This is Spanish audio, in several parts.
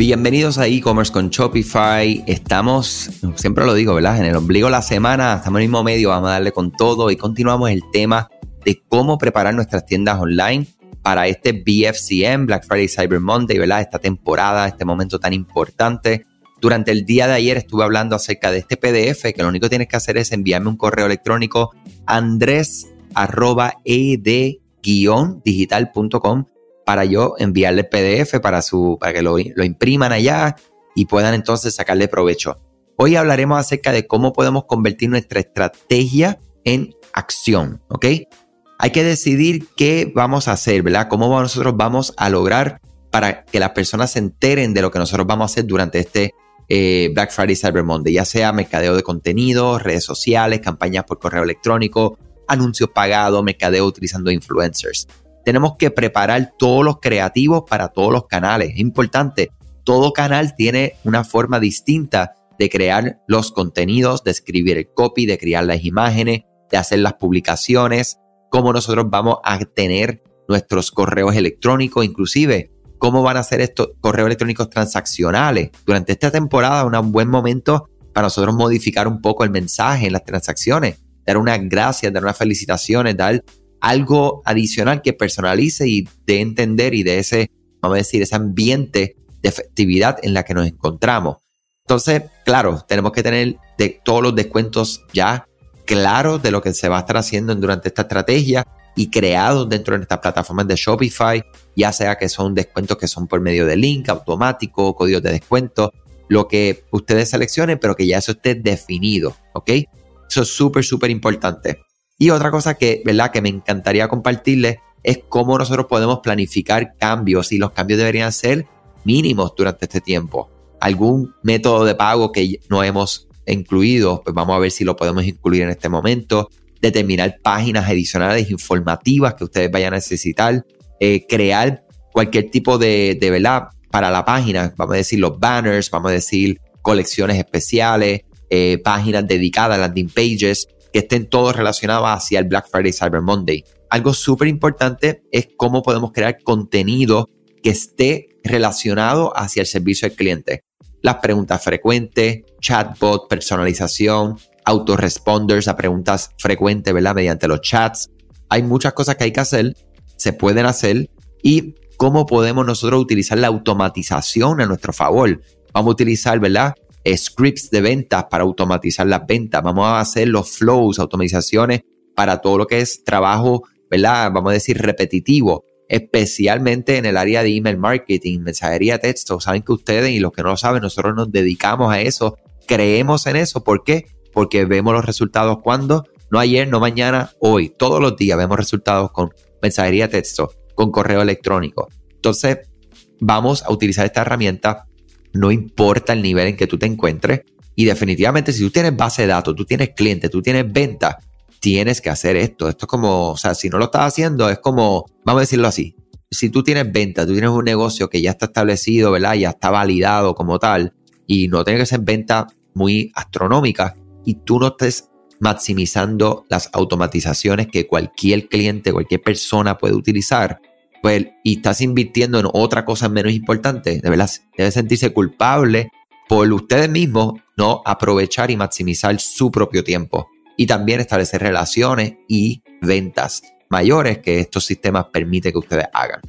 Bienvenidos a e-commerce con Shopify. Estamos, siempre lo digo, ¿verdad? En el ombligo de la semana, estamos en el mismo medio, vamos a darle con todo y continuamos el tema de cómo preparar nuestras tiendas online para este BFCM, Black Friday Cyber Monday, ¿verdad? Esta temporada, este momento tan importante. Durante el día de ayer estuve hablando acerca de este PDF, que lo único que tienes que hacer es enviarme un correo electrónico andres.ed-digital.com para yo enviarle PDF para, su, para que lo, lo impriman allá y puedan entonces sacarle provecho. Hoy hablaremos acerca de cómo podemos convertir nuestra estrategia en acción, ¿ok? Hay que decidir qué vamos a hacer, ¿verdad? Cómo nosotros vamos a lograr para que las personas se enteren de lo que nosotros vamos a hacer durante este eh, Black Friday Cyber Monday, ya sea mercadeo de contenido, redes sociales, campañas por correo electrónico, anuncios pagados, mercadeo utilizando influencers tenemos que preparar todos los creativos para todos los canales. Es importante, todo canal tiene una forma distinta de crear los contenidos, de escribir el copy, de crear las imágenes, de hacer las publicaciones, cómo nosotros vamos a tener nuestros correos electrónicos, inclusive cómo van a ser estos correos electrónicos transaccionales. Durante esta temporada, un buen momento para nosotros modificar un poco el mensaje en las transacciones, dar unas gracias, dar unas felicitaciones, dar algo adicional que personalice y de entender y de ese, vamos a decir, ese ambiente de festividad en la que nos encontramos. Entonces, claro, tenemos que tener de todos los descuentos ya claros de lo que se va a estar haciendo durante esta estrategia y creados dentro de estas plataformas de Shopify, ya sea que son descuentos que son por medio de link automático, códigos de descuento, lo que ustedes seleccionen, pero que ya eso esté definido, ¿ok? Eso es súper, súper importante. Y otra cosa que, ¿verdad? que me encantaría compartirles es cómo nosotros podemos planificar cambios y los cambios deberían ser mínimos durante este tiempo. Algún método de pago que no hemos incluido, pues vamos a ver si lo podemos incluir en este momento. Determinar páginas adicionales informativas que ustedes vayan a necesitar. Eh, crear cualquier tipo de, ¿verdad? Para la página, vamos a decir los banners, vamos a decir colecciones especiales, eh, páginas dedicadas, landing pages que estén todos relacionados hacia el Black Friday Cyber Monday. Algo súper importante es cómo podemos crear contenido que esté relacionado hacia el servicio al cliente. Las preguntas frecuentes, chatbot, personalización, autoresponders a preguntas frecuentes, ¿verdad? Mediante los chats. Hay muchas cosas que hay que hacer, se pueden hacer y cómo podemos nosotros utilizar la automatización a nuestro favor. Vamos a utilizar, ¿verdad? Scripts de ventas para automatizar las ventas. Vamos a hacer los flows, automatizaciones para todo lo que es trabajo, ¿verdad? Vamos a decir repetitivo, especialmente en el área de email marketing, mensajería texto. Saben que ustedes y los que no lo saben, nosotros nos dedicamos a eso, creemos en eso. ¿Por qué? Porque vemos los resultados cuando, no ayer, no mañana, hoy, todos los días vemos resultados con mensajería texto, con correo electrónico. Entonces, vamos a utilizar esta herramienta no importa el nivel en que tú te encuentres. Y definitivamente, si tú tienes base de datos, tú tienes clientes, tú tienes venta, tienes que hacer esto. Esto es como, o sea, si no lo estás haciendo, es como, vamos a decirlo así. Si tú tienes venta, tú tienes un negocio que ya está establecido, ¿verdad? Ya está validado como tal, y no tiene que ser venta muy astronómica, y tú no estés maximizando las automatizaciones que cualquier cliente, cualquier persona puede utilizar, pues, y estás invirtiendo en otra cosa menos importante, de verdad, debe sentirse culpable por ustedes mismos no aprovechar y maximizar su propio tiempo. Y también establecer relaciones y ventas mayores que estos sistemas permiten que ustedes hagan.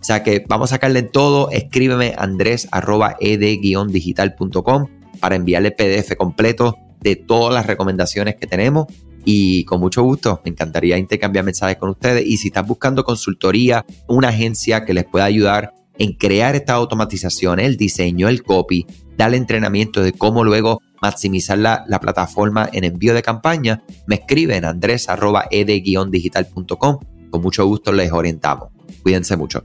O sea que vamos a sacarle todo. Escríbeme andres.ed-digital.com para enviarle PDF completo de todas las recomendaciones que tenemos y con mucho gusto me encantaría intercambiar mensajes con ustedes y si estás buscando consultoría, una agencia que les pueda ayudar en crear esta automatización, el diseño, el copy, darle entrenamiento de cómo luego maximizar la, plataforma en envío de campaña, me escriben andres.ed-digital.com. Con mucho gusto les orientamos. Cuídense mucho.